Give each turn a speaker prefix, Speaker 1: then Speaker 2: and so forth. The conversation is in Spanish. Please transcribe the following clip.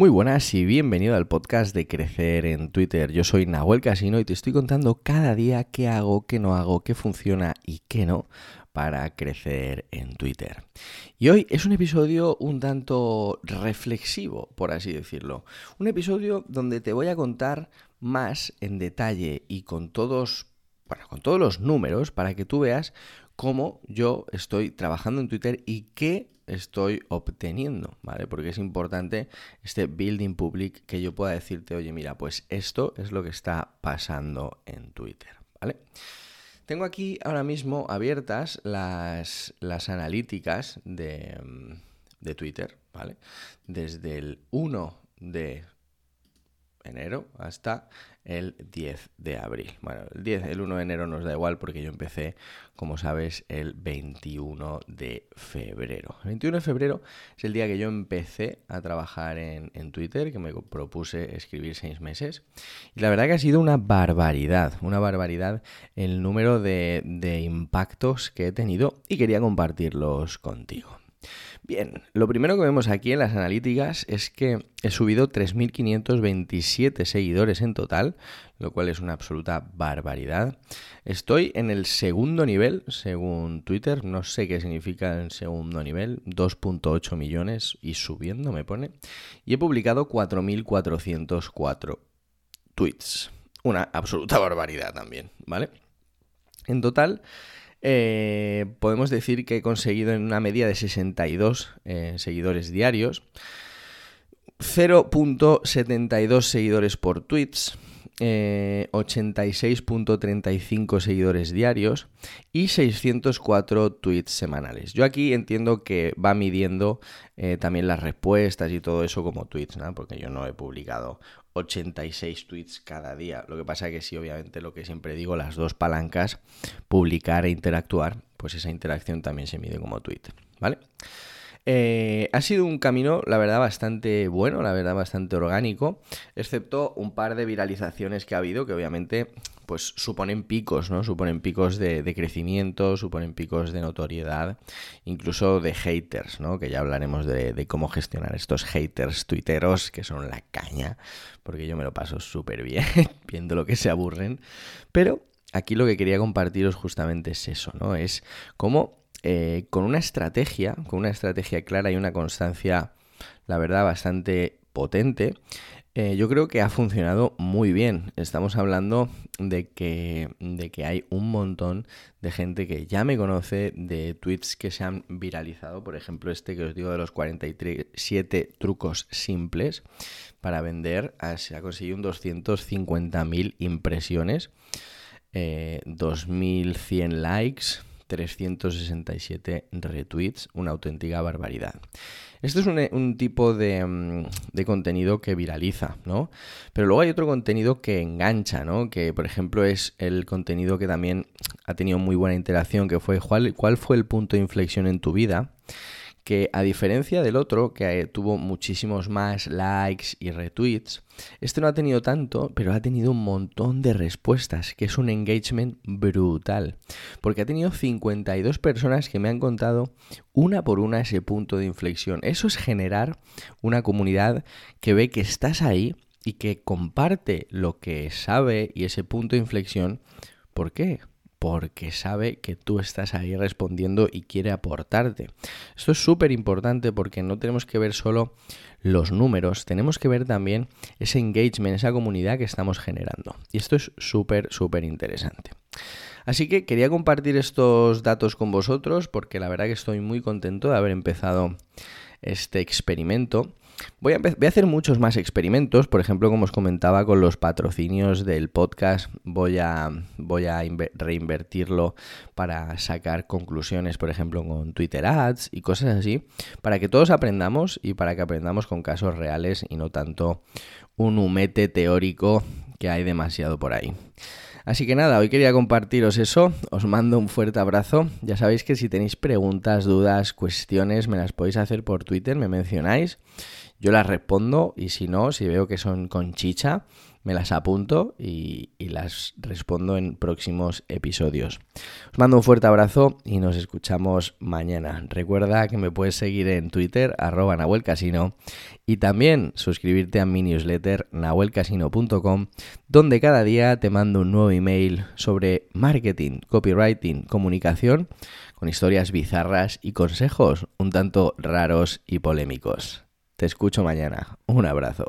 Speaker 1: Muy buenas y bienvenido al podcast de Crecer en Twitter. Yo soy Nahuel Casino y te estoy contando cada día qué hago, qué no hago, qué funciona y qué no para crecer en Twitter. Y hoy es un episodio un tanto reflexivo, por así decirlo. Un episodio donde te voy a contar más en detalle y con todos, bueno, con todos los números para que tú veas cómo yo estoy trabajando en Twitter y qué estoy obteniendo, ¿vale? Porque es importante este building public que yo pueda decirte, oye, mira, pues esto es lo que está pasando en Twitter, ¿vale? Tengo aquí ahora mismo abiertas las, las analíticas de, de Twitter, ¿vale? Desde el 1 de enero hasta el 10 de abril. Bueno, el 10, el 1 de enero nos da igual porque yo empecé, como sabes, el 21 de febrero. El 21 de febrero es el día que yo empecé a trabajar en, Twitter, que me propuse escribir seis meses. Y la verdad que ha sido una barbaridad, una barbaridad el número de, de impactos que he tenido y quería compartirlos contigo. Bien, lo primero que vemos aquí en las analíticas es que he subido 3.527 seguidores en total, lo cual es una absoluta barbaridad. Estoy en el segundo nivel, según Twitter, no sé qué significa el segundo nivel, 2.8 millones y subiendo me pone. Y he publicado 4.404 tweets. Una absoluta barbaridad también, ¿vale? En total eh, podemos decir que he conseguido en una media de 62 eh, seguidores diarios, 0.72 seguidores por tweets, 86.35 eh, seguidores diarios y 604 tweets semanales. Yo aquí entiendo que va midiendo también las respuestas y todo eso como tweets, ¿no? porque yo no he publicado 86 tweets cada día. Lo que pasa es que sí, obviamente, lo que siempre digo, las dos palancas, publicar e interactuar, pues esa interacción también se mide como tweet, ¿vale? Eh, ha sido un camino, la verdad, bastante bueno, la verdad, bastante orgánico, excepto un par de viralizaciones que ha habido, que obviamente pues suponen picos, ¿no? Suponen picos de, crecimiento, suponen picos de notoriedad, incluso de haters, ¿no? Que ya hablaremos de, de, cómo gestionar estos haters tuiteros, que son la caña, porque yo me lo paso súper bien viendo lo que se aburren. Pero aquí lo que quería compartiros justamente es eso, ¿no? Es cómo eh, con una estrategia, con una estrategia clara y una constancia, la verdad, bastante potente, eh, yo creo que ha funcionado muy bien. Estamos hablando de que, de que hay un montón de gente que ya me conoce, de tweets que se han viralizado, por ejemplo este que os digo de los 47 trucos simples para vender, se ha conseguido un 250.000 impresiones, 2.100 eh, likes, 367 retweets, una auténtica barbaridad. Esto es un, tipo de, mm, de, contenido que viraliza, ¿no? Pero luego hay otro contenido que engancha, ¿no? Que, por ejemplo, es el contenido que también ha tenido muy buena interacción, que fue ¿cuál, cuál fue el punto de inflexión en tu vida? Que a diferencia del otro, que tuvo muchísimos más likes y retweets, este no ha tenido tanto, pero ha tenido un montón de respuestas, que es un engagement brutal. Porque ha tenido 52 personas que me han contado una por una ese punto de inflexión. Eso es generar una comunidad que ve que estás ahí y que comparte lo que sabe y ese punto de inflexión. ¿Por qué? Porque sabe que tú estás ahí respondiendo y quiere aportarte. Esto es súper importante porque no tenemos que ver solo los números, tenemos que ver también ese engagement, esa comunidad que estamos generando. Y esto es súper, súper interesante. Así que quería compartir estos datos con vosotros porque la verdad que estoy muy contento de haber empezado este experimento Voy a, hacer muchos más experimentos, por ejemplo, como os comentaba con los patrocinios del podcast, voy a, voy a reinvertirlo para sacar conclusiones, por ejemplo, con Twitter Ads y cosas así, para que todos aprendamos y para que aprendamos con casos reales y no tanto un humete teórico que hay demasiado por ahí. Así que nada, hoy quería compartiros eso, os mando un fuerte abrazo, ya sabéis que si tenéis preguntas, dudas, cuestiones, me las podéis hacer por Twitter, me mencionáis yo las respondo y si no, si veo que son con chicha, me las apunto y, las respondo en próximos episodios. Os mando un fuerte abrazo y nos escuchamos mañana. Recuerda que me puedes seguir en Twitter, arroba Nahuel Casino, y también suscribirte a mi newsletter nahuelcasino.com, donde cada día te mando un nuevo email sobre marketing, copywriting, comunicación, con historias bizarras y consejos un tanto raros y polémicos. Te escucho mañana. Un abrazo.